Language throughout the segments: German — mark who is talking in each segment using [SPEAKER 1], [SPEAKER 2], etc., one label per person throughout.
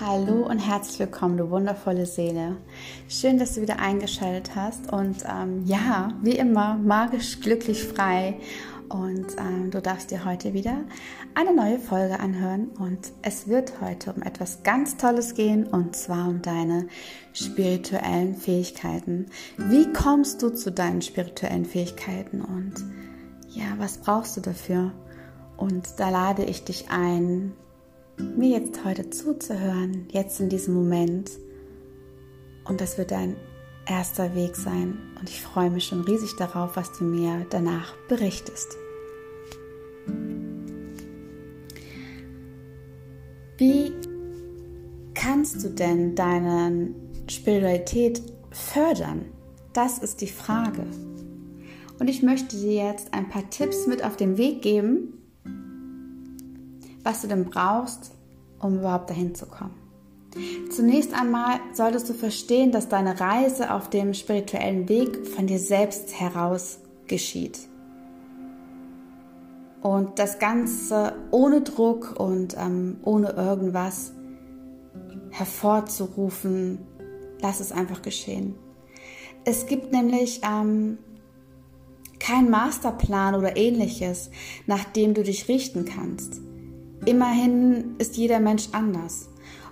[SPEAKER 1] Hallo und herzlich willkommen, du wundervolle Seele. Schön, dass du wieder eingeschaltet hast und ähm, ja, wie immer, magisch, glücklich, frei. Und ähm, du darfst dir heute wieder eine neue Folge anhören. Und es wird heute um etwas ganz Tolles gehen und zwar um deine spirituellen Fähigkeiten. Wie kommst du zu deinen spirituellen Fähigkeiten und ja, was brauchst du dafür? Und da lade ich dich ein, mir jetzt heute zuzuhören, jetzt in diesem Moment. Und das wird dein erster Weg sein. Und ich freue mich schon riesig darauf, was du mir danach berichtest. Wie kannst du denn deine Spiritualität fördern? Das ist die Frage. Und ich möchte dir jetzt ein paar Tipps mit auf den Weg geben, was du denn brauchst, um überhaupt dahin zu kommen. Zunächst einmal solltest du verstehen, dass deine Reise auf dem spirituellen Weg von dir selbst heraus geschieht. Und das Ganze ohne Druck und ähm, ohne irgendwas hervorzurufen, lass es einfach geschehen. Es gibt nämlich ähm, keinen Masterplan oder ähnliches, nach dem du dich richten kannst. Immerhin ist jeder Mensch anders.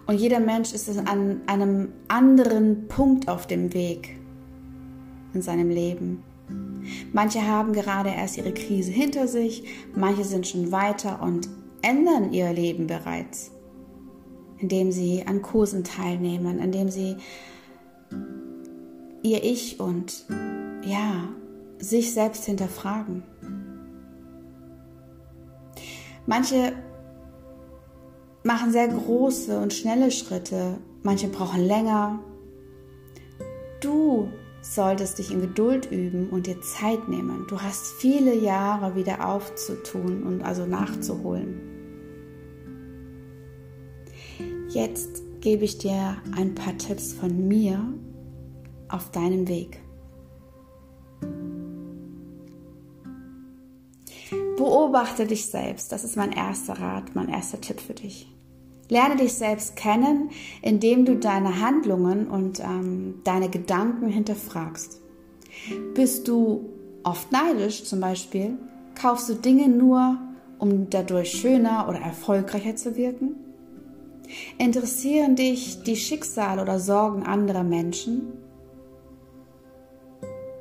[SPEAKER 1] Und jeder Mensch ist an einem anderen Punkt auf dem Weg in seinem Leben. Manche haben gerade erst ihre Krise hinter sich, manche sind schon weiter und ändern ihr Leben bereits, indem sie an Kursen teilnehmen, indem sie ihr Ich und ja, sich selbst hinterfragen. Manche machen sehr große und schnelle Schritte, manche brauchen länger. Du solltest dich in Geduld üben und dir Zeit nehmen. Du hast viele Jahre wieder aufzutun und also nachzuholen. Jetzt gebe ich dir ein paar Tipps von mir auf deinem Weg. Beobachte dich selbst. Das ist mein erster Rat, mein erster Tipp für dich. Lerne dich selbst kennen, indem du deine Handlungen und ähm, deine Gedanken hinterfragst. Bist du oft neidisch zum Beispiel? Kaufst du Dinge nur, um dadurch schöner oder erfolgreicher zu wirken? Interessieren dich die Schicksale oder Sorgen anderer Menschen?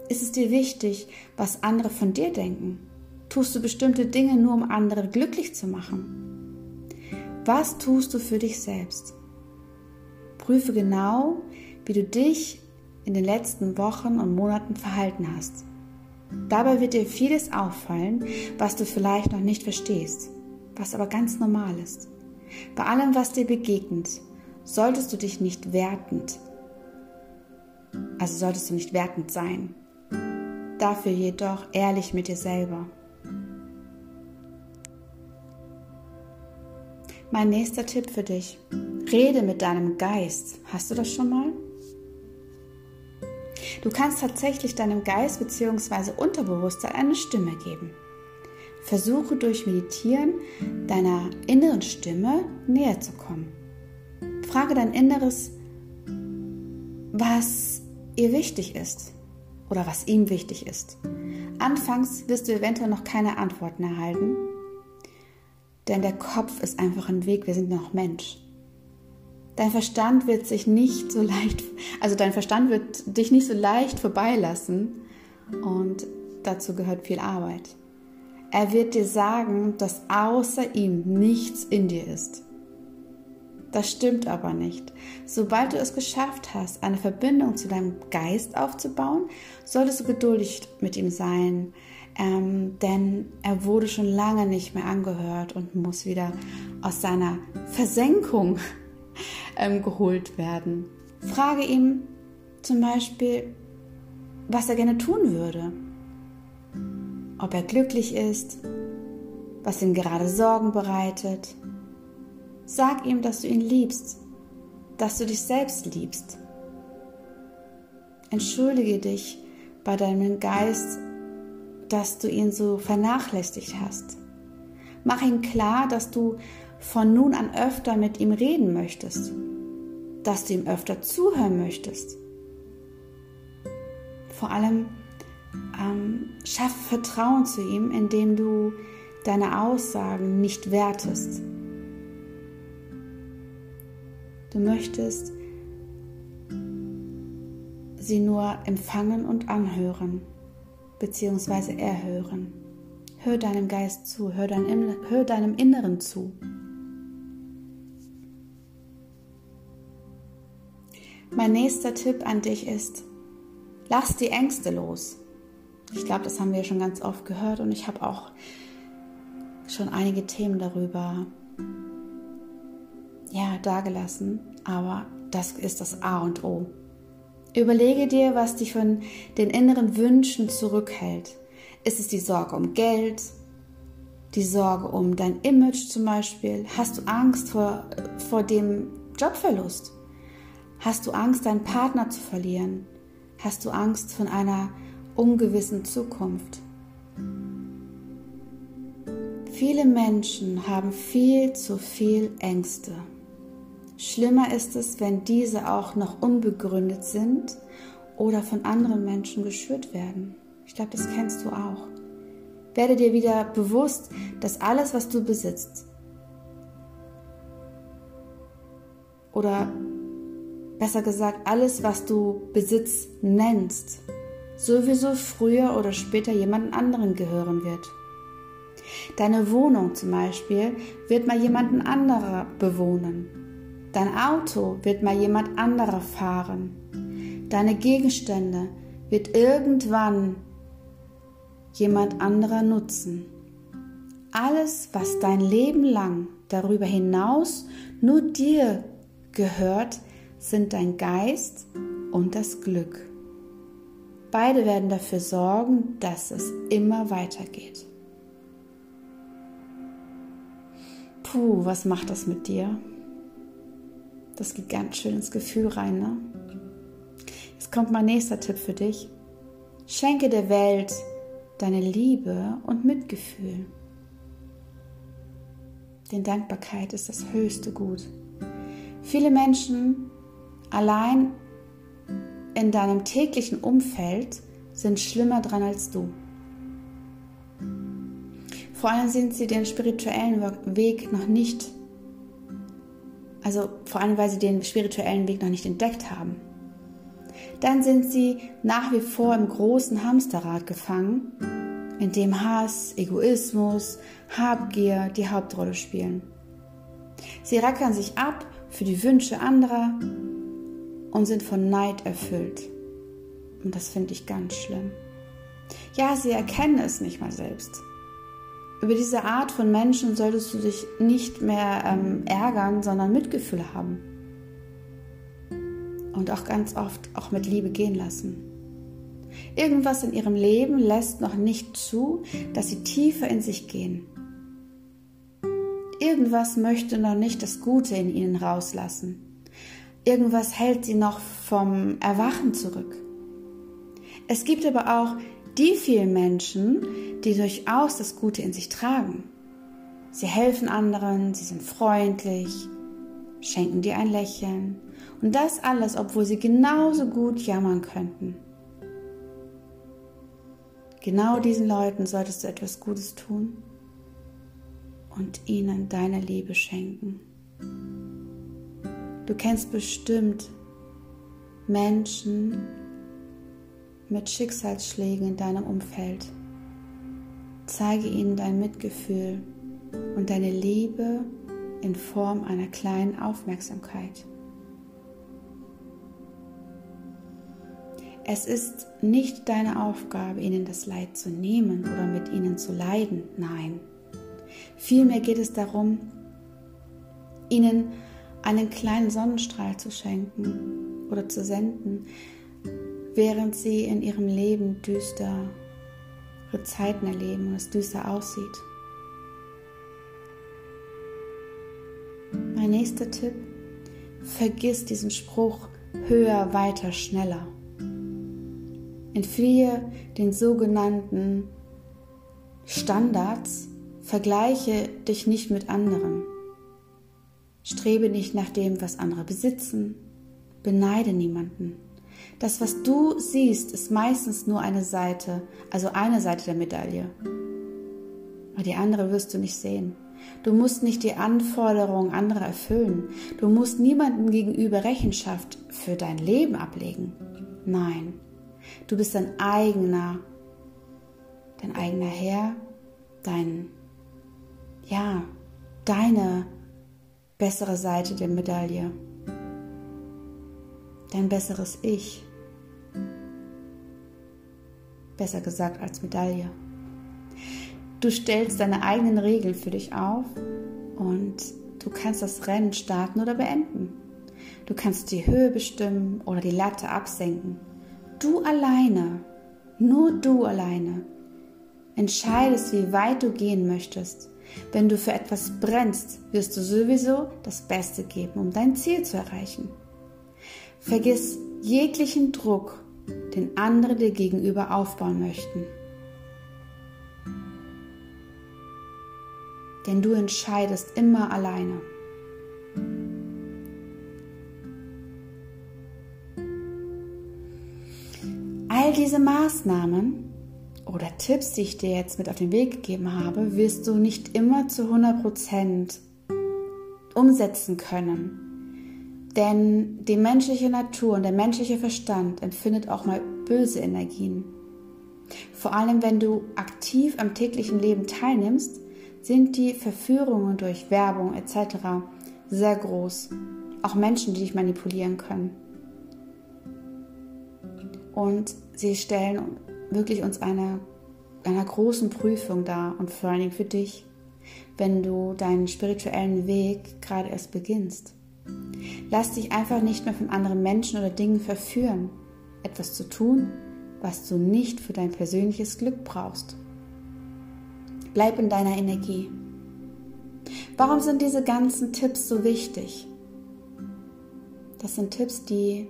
[SPEAKER 1] Ist es dir wichtig, was andere von dir denken? Tust du bestimmte Dinge nur, um andere glücklich zu machen? Was tust du für dich selbst? Prüfe genau, wie du dich in den letzten Wochen und Monaten verhalten hast. Dabei wird dir vieles auffallen, was du vielleicht noch nicht verstehst, was aber ganz normal ist. Bei allem, was dir begegnet, solltest du dich nicht wertend, also solltest du nicht wertend sein. Dafür jedoch ehrlich mit dir selber. Mein nächster Tipp für dich. Rede mit deinem Geist. Hast du das schon mal? Du kannst tatsächlich deinem Geist bzw. Unterbewusstsein eine Stimme geben. Versuche durch Meditieren deiner inneren Stimme näher zu kommen. Frage dein Inneres, was ihr wichtig ist oder was ihm wichtig ist. Anfangs wirst du eventuell noch keine Antworten erhalten, denn der Kopf ist einfach ein Weg, wir sind noch Mensch. Dein Verstand wird sich nicht so leicht, also dein Verstand wird dich nicht so leicht vorbeilassen und dazu gehört viel Arbeit. Er wird dir sagen, dass außer ihm nichts in dir ist. Das stimmt aber nicht. Sobald du es geschafft hast, eine Verbindung zu deinem Geist aufzubauen, solltest du geduldig mit ihm sein, ähm, denn er wurde schon lange nicht mehr angehört und muss wieder aus seiner Versenkung ähm, geholt werden. Frage ihm zum Beispiel, was er gerne tun würde, ob er glücklich ist, was ihm gerade Sorgen bereitet. Sag ihm, dass du ihn liebst, dass du dich selbst liebst. Entschuldige dich bei deinem Geist dass du ihn so vernachlässigt hast. Mach ihm klar, dass du von nun an öfter mit ihm reden möchtest, dass du ihm öfter zuhören möchtest. Vor allem ähm, schaff Vertrauen zu ihm, indem du deine Aussagen nicht wertest. Du möchtest sie nur empfangen und anhören, beziehungsweise erhören. Hör deinem Geist zu, hör, dein, hör deinem Inneren zu. Mein nächster Tipp an dich ist, lass die Ängste los. Ich glaube, das haben wir schon ganz oft gehört und ich habe auch schon einige Themen darüber ja, dagelassen, aber das ist das A und O. Überlege dir, was dich von den inneren Wünschen zurückhält. Ist es die Sorge um Geld? Die Sorge um dein Image zum Beispiel? Hast du Angst vor, vor dem Jobverlust? Hast du Angst, deinen Partner zu verlieren? Hast du Angst von einer ungewissen Zukunft? Viele Menschen haben viel zu viel Ängste. Schlimmer ist es, wenn diese auch noch unbegründet sind oder von anderen Menschen geschürt werden. Ich glaube, das kennst du auch. Werde dir wieder bewusst, dass alles, was du besitzt, oder besser gesagt, alles, was du Besitz nennst, sowieso früher oder später jemand anderen gehören wird. Deine Wohnung zum Beispiel wird mal jemanden anderer bewohnen. Dein Auto wird mal jemand anderer fahren. Deine Gegenstände wird irgendwann jemand anderer nutzen. Alles, was dein Leben lang darüber hinaus nur dir gehört, sind dein Geist und das Glück. Beide werden dafür sorgen, dass es immer weitergeht. Puh, was macht das mit dir? Das geht ganz schön ins Gefühl rein, ne? Jetzt kommt mein nächster Tipp für dich. Schenke der Welt deine Liebe und Mitgefühl. Denn Dankbarkeit ist das höchste Gut. Viele Menschen allein in deinem täglichen Umfeld sind schlimmer dran als du. Vor allem sind sie den spirituellen Weg noch nicht, also vor allem, weil sie den spirituellen Weg noch nicht entdeckt haben. Dann sind sie nach wie vor im großen Hamsterrad gefangen, in dem Hass, Egoismus, Habgier die Hauptrolle spielen. Sie rackern sich ab für die Wünsche anderer und sind von Neid erfüllt. Und das finde ich ganz schlimm. Ja, sie erkennen es nicht mal selbst. Über diese Art von Menschen solltest du dich nicht mehr ähm, ärgern, sondern Mitgefühl haben. Und auch ganz oft auch mit Liebe gehen lassen. Irgendwas in ihrem Leben lässt noch nicht zu, dass sie tiefer in sich gehen. Irgendwas möchte noch nicht das Gute in ihnen rauslassen. Irgendwas hält sie noch vom Erwachen zurück. Es gibt aber auch die vielen Menschen, die durchaus das Gute in sich tragen. Sie helfen anderen, sie sind freundlich, schenken dir ein Lächeln und das alles, obwohl sie genauso gut jammern könnten. Genau diesen Leuten solltest du etwas Gutes tun und ihnen deine Liebe schenken. Du kennst bestimmt Menschen, mit Schicksalsschlägen in deinem Umfeld. Zeige ihnen dein Mitgefühl und deine Liebe in Form einer kleinen Aufmerksamkeit. Es ist nicht deine Aufgabe, ihnen das Leid zu nehmen oder mit ihnen zu leiden. Nein. Vielmehr geht es darum, ihnen einen kleinen Sonnenstrahl zu schenken oder zu senden, während sie in ihrem Leben düstere Zeiten erleben und es düster aussieht. Mein nächster Tipp, vergiss diesen Spruch höher, weiter, schneller. Entfliehe den sogenannten Standards, vergleiche dich nicht mit anderen. Strebe nicht nach dem, was andere besitzen, Beneide niemanden. Das, was du siehst, ist meistens nur eine Seite, also eine Seite der Medaille. Aber die andere wirst du nicht sehen. Du musst nicht die Anforderungen anderer erfüllen. Du musst niemandem gegenüber Rechenschaft für dein Leben ablegen. Nein, du bist dein eigener, dein eigener Herr, dein, ja, deine bessere Seite der Medaille, dein besseres Ich. Besser gesagt als Medaille. Du stellst deine eigenen Regeln für dich auf und du kannst das Rennen starten oder beenden. Du kannst die Höhe bestimmen oder die Latte absenken. Du alleine, nur du alleine, entscheidest, wie weit du gehen möchtest. Wenn du für etwas brennst, wirst du sowieso das Beste geben, um dein Ziel zu erreichen. Vergiss jeglichen Druck, den andere dir gegenüber aufbauen möchten. denn du entscheidest immer alleine. All diese Maßnahmen oder Tipps, die ich dir jetzt mit auf den Weg gegeben habe, wirst du nicht immer zu 100% umsetzen können. Denn die menschliche Natur und der menschliche Verstand empfindet auch mal böse Energien. Vor allem, wenn du aktiv am täglichen Leben teilnimmst, sind die Verführungen durch Werbung etc. sehr groß. Auch Menschen, die dich manipulieren können. Und sie stellen wirklich uns eine, einer großen Prüfung dar und vor allen Dingen für dich, wenn du deinen spirituellen Weg gerade erst beginnst. Lass dich einfach nicht mehr von anderen Menschen oder Dingen verführen, etwas zu tun, was du nicht für dein persönliches Glück brauchst. Bleib in deiner Energie. Warum sind diese ganzen Tipps so wichtig? Das sind Tipps, die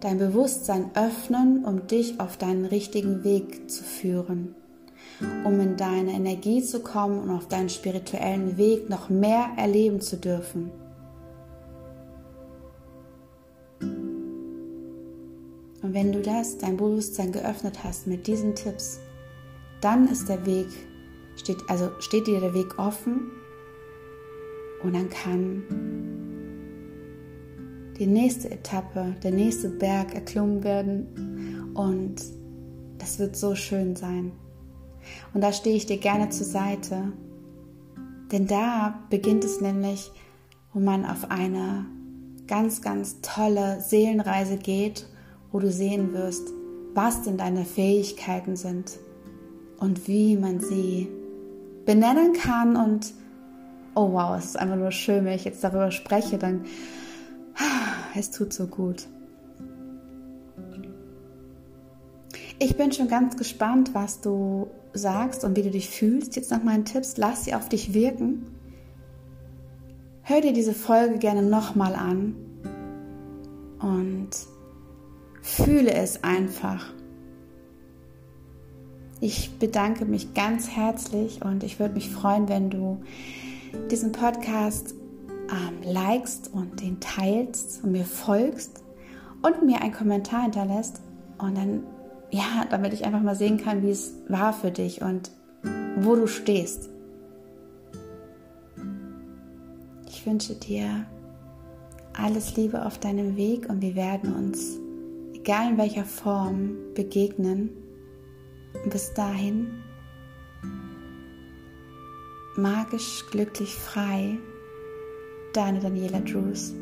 [SPEAKER 1] dein Bewusstsein öffnen, um dich auf deinen richtigen Weg zu führen, um in deine Energie zu kommen und auf deinen spirituellen Weg noch mehr erleben zu dürfen. Und wenn du das, dein Bewusstsein geöffnet hast mit diesen Tipps, dann ist der Weg, steht, also steht dir der Weg offen. Und dann kann die nächste Etappe, der nächste Berg erklommen werden. Und das wird so schön sein. Und da stehe ich dir gerne zur Seite, denn da beginnt es nämlich, wo man auf eine ganz, ganz tolle Seelenreise geht, wo du sehen wirst, was denn deine Fähigkeiten sind, und wie man sie benennen kann. Und oh wow, es ist einfach nur schön, wenn ich jetzt darüber spreche, dann es tut so gut. Ich bin schon ganz gespannt, was du sagst und wie du dich fühlst. Jetzt nach meinen Tipps, lass sie auf dich wirken. Hör dir diese Folge gerne nochmal an und fühle es einfach. Ich bedanke mich ganz herzlich und ich würde mich freuen, wenn du diesen Podcast ähm, likest und den teilst und mir folgst und mir einen Kommentar hinterlässt und dann, ja, damit ich einfach mal sehen kann, wie es war für dich und wo du stehst. Ich wünsche dir alles Liebe auf deinem Weg und wir werden uns, egal in welcher Form, begegnen und bis dahin magisch glücklich frei, deine Daniela Drews.